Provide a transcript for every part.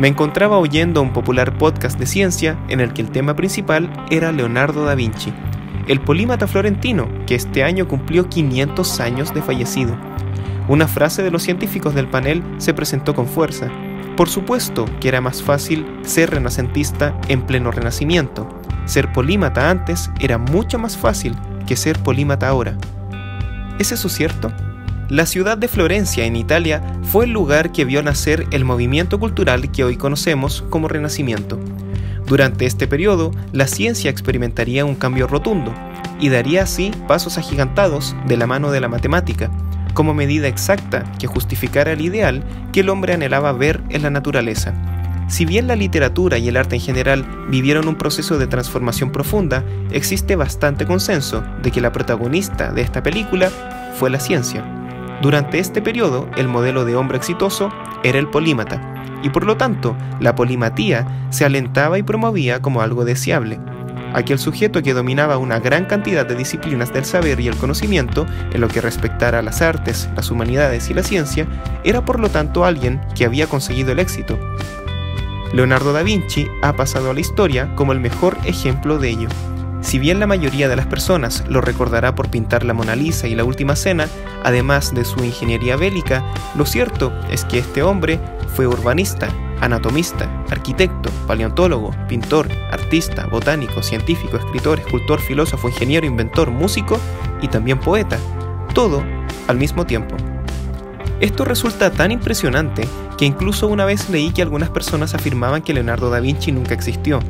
Me encontraba oyendo un popular podcast de ciencia en el que el tema principal era Leonardo da Vinci, el polímata florentino que este año cumplió 500 años de fallecido. Una frase de los científicos del panel se presentó con fuerza. Por supuesto que era más fácil ser renacentista en pleno renacimiento. Ser polímata antes era mucho más fácil que ser polímata ahora. ¿Es eso cierto? La ciudad de Florencia, en Italia, fue el lugar que vio nacer el movimiento cultural que hoy conocemos como Renacimiento. Durante este periodo, la ciencia experimentaría un cambio rotundo y daría así pasos agigantados de la mano de la matemática, como medida exacta que justificara el ideal que el hombre anhelaba ver en la naturaleza. Si bien la literatura y el arte en general vivieron un proceso de transformación profunda, existe bastante consenso de que la protagonista de esta película fue la ciencia. Durante este periodo, el modelo de hombre exitoso era el polímata, y por lo tanto, la polimatía se alentaba y promovía como algo deseable. Aquel sujeto que dominaba una gran cantidad de disciplinas del saber y el conocimiento en lo que respectara a las artes, las humanidades y la ciencia, era por lo tanto alguien que había conseguido el éxito. Leonardo da Vinci ha pasado a la historia como el mejor ejemplo de ello. Si bien la mayoría de las personas lo recordará por pintar la Mona Lisa y la Última Cena, además de su ingeniería bélica, lo cierto es que este hombre fue urbanista, anatomista, arquitecto, paleontólogo, pintor, artista, botánico, científico, escritor, escultor, filósofo, ingeniero, inventor, músico y también poeta, todo al mismo tiempo. Esto resulta tan impresionante que incluso una vez leí que algunas personas afirmaban que Leonardo da Vinci nunca existió,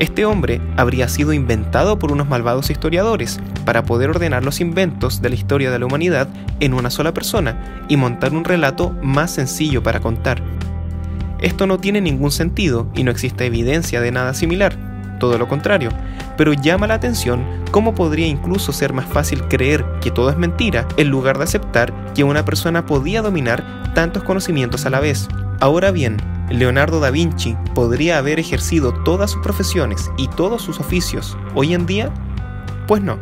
este hombre habría sido inventado por unos malvados historiadores para poder ordenar los inventos de la historia de la humanidad en una sola persona y montar un relato más sencillo para contar. Esto no tiene ningún sentido y no existe evidencia de nada similar, todo lo contrario, pero llama la atención cómo podría incluso ser más fácil creer que todo es mentira en lugar de aceptar que una persona podía dominar tantos conocimientos a la vez. Ahora bien, Leonardo da Vinci podría haber ejercido todas sus profesiones y todos sus oficios hoy en día? Pues no.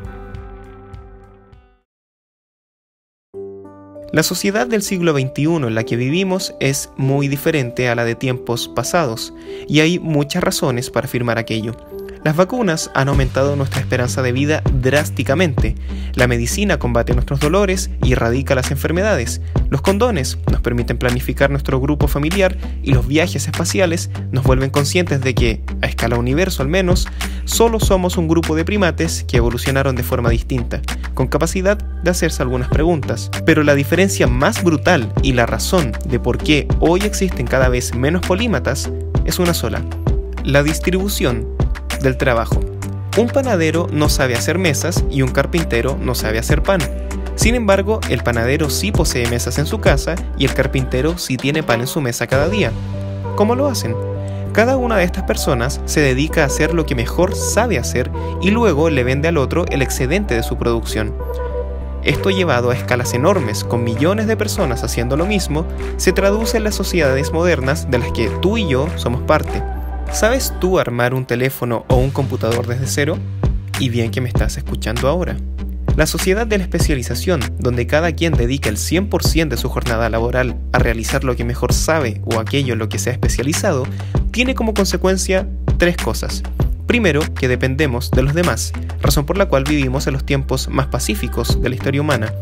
La sociedad del siglo XXI en la que vivimos es muy diferente a la de tiempos pasados, y hay muchas razones para afirmar aquello. Las vacunas han aumentado nuestra esperanza de vida drásticamente. La medicina combate nuestros dolores y erradica las enfermedades. Los condones nos permiten planificar nuestro grupo familiar y los viajes espaciales nos vuelven conscientes de que, a escala universo al menos, solo somos un grupo de primates que evolucionaron de forma distinta, con capacidad de hacerse algunas preguntas. Pero la diferencia más brutal y la razón de por qué hoy existen cada vez menos polímatas es una sola. La distribución del trabajo. Un panadero no sabe hacer mesas y un carpintero no sabe hacer pan. Sin embargo, el panadero sí posee mesas en su casa y el carpintero sí tiene pan en su mesa cada día. ¿Cómo lo hacen? Cada una de estas personas se dedica a hacer lo que mejor sabe hacer y luego le vende al otro el excedente de su producción. Esto llevado a escalas enormes, con millones de personas haciendo lo mismo, se traduce en las sociedades modernas de las que tú y yo somos parte. ¿Sabes tú armar un teléfono o un computador desde cero? Y bien que me estás escuchando ahora. La sociedad de la especialización, donde cada quien dedica el 100% de su jornada laboral a realizar lo que mejor sabe o aquello en lo que se ha especializado, tiene como consecuencia tres cosas. Primero, que dependemos de los demás, razón por la cual vivimos en los tiempos más pacíficos de la historia humana.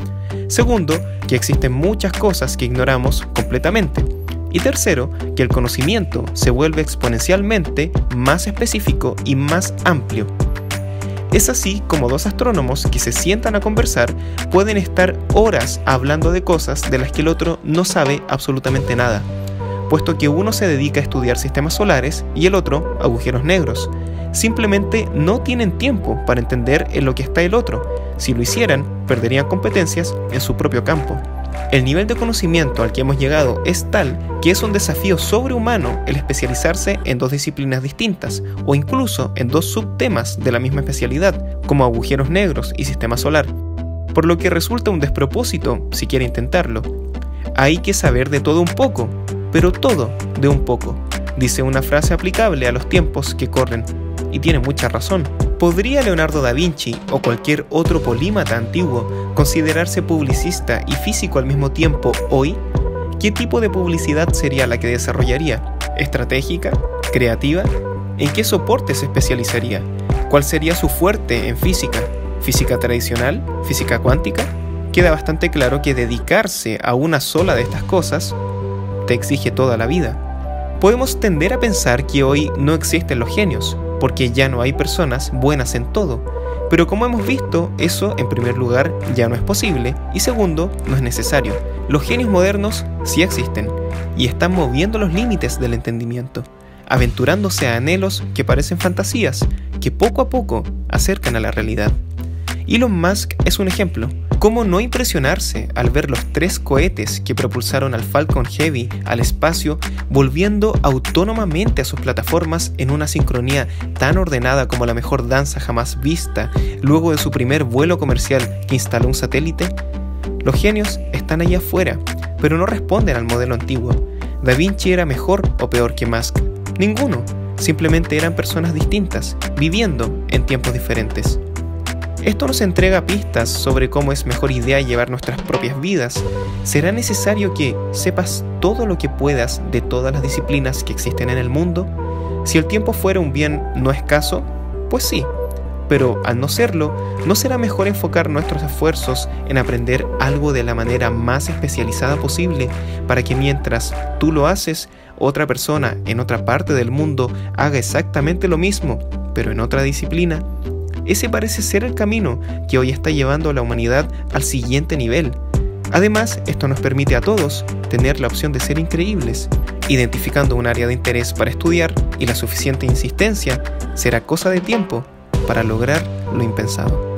Segundo, que existen muchas cosas que ignoramos completamente. Y tercero, que el conocimiento se vuelve exponencialmente más específico y más amplio. Es así como dos astrónomos que se sientan a conversar pueden estar horas hablando de cosas de las que el otro no sabe absolutamente nada, puesto que uno se dedica a estudiar sistemas solares y el otro agujeros negros. Simplemente no tienen tiempo para entender en lo que está el otro. Si lo hicieran, perderían competencias en su propio campo. El nivel de conocimiento al que hemos llegado es tal que es un desafío sobrehumano el especializarse en dos disciplinas distintas o incluso en dos subtemas de la misma especialidad, como agujeros negros y sistema solar, por lo que resulta un despropósito si quiere intentarlo. Hay que saber de todo un poco, pero todo de un poco, dice una frase aplicable a los tiempos que corren, y tiene mucha razón. ¿Podría Leonardo da Vinci o cualquier otro polímata antiguo considerarse publicista y físico al mismo tiempo hoy? ¿Qué tipo de publicidad sería la que desarrollaría? ¿Estratégica? ¿Creativa? ¿En qué soporte se especializaría? ¿Cuál sería su fuerte en física? ¿Física tradicional? ¿Física cuántica? Queda bastante claro que dedicarse a una sola de estas cosas te exige toda la vida. Podemos tender a pensar que hoy no existen los genios, porque ya no hay personas buenas en todo. Pero como hemos visto, eso en primer lugar ya no es posible y segundo, no es necesario. Los genios modernos sí existen y están moviendo los límites del entendimiento, aventurándose a anhelos que parecen fantasías, que poco a poco acercan a la realidad. Elon Musk es un ejemplo. ¿Cómo no impresionarse al ver los tres cohetes que propulsaron al Falcon Heavy al espacio volviendo autónomamente a sus plataformas en una sincronía tan ordenada como la mejor danza jamás vista luego de su primer vuelo comercial que instaló un satélite? Los genios están allá afuera, pero no responden al modelo antiguo. Da Vinci era mejor o peor que Musk. Ninguno. Simplemente eran personas distintas, viviendo en tiempos diferentes. Esto nos entrega pistas sobre cómo es mejor idea llevar nuestras propias vidas. ¿Será necesario que sepas todo lo que puedas de todas las disciplinas que existen en el mundo? Si el tiempo fuera un bien no escaso, pues sí. Pero al no serlo, ¿no será mejor enfocar nuestros esfuerzos en aprender algo de la manera más especializada posible para que mientras tú lo haces, otra persona en otra parte del mundo haga exactamente lo mismo, pero en otra disciplina? Ese parece ser el camino que hoy está llevando a la humanidad al siguiente nivel. Además, esto nos permite a todos tener la opción de ser increíbles. Identificando un área de interés para estudiar y la suficiente insistencia, será cosa de tiempo para lograr lo impensado.